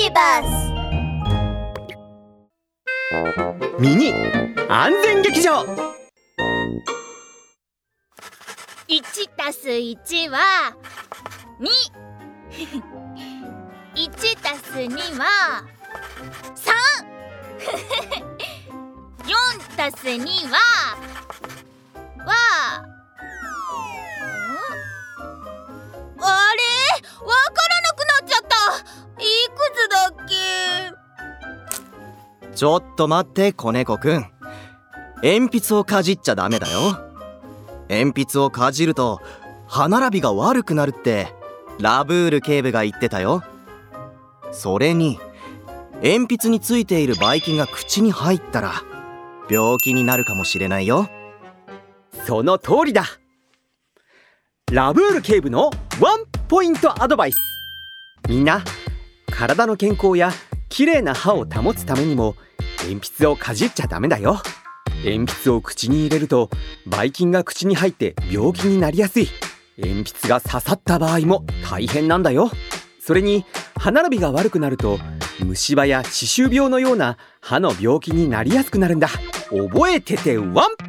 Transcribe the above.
ビバスミニ安全劇場。1たす1は2 1 たす2は3 4 たす2ははちょっと待って子猫くん。鉛筆をかじっちゃダメだよ。鉛筆をかじると歯並びが悪くなるってラブール警部が言ってたよ。それに鉛筆についているばい菌が口に入ったら病気になるかもしれないよ。その通りだ。ラブール警部のワンポイントアドバイス。みんな体の健康や綺麗な歯を保つためにも鉛筆をかじっちゃダメだよ。鉛筆を口に入れるとばい菌が口に入って病気になりやすい。鉛筆が刺さった場合も大変なんだよ。それに歯並びが悪くなると虫歯や歯周病のような歯の病気になりやすくなるんだ。覚えててワン！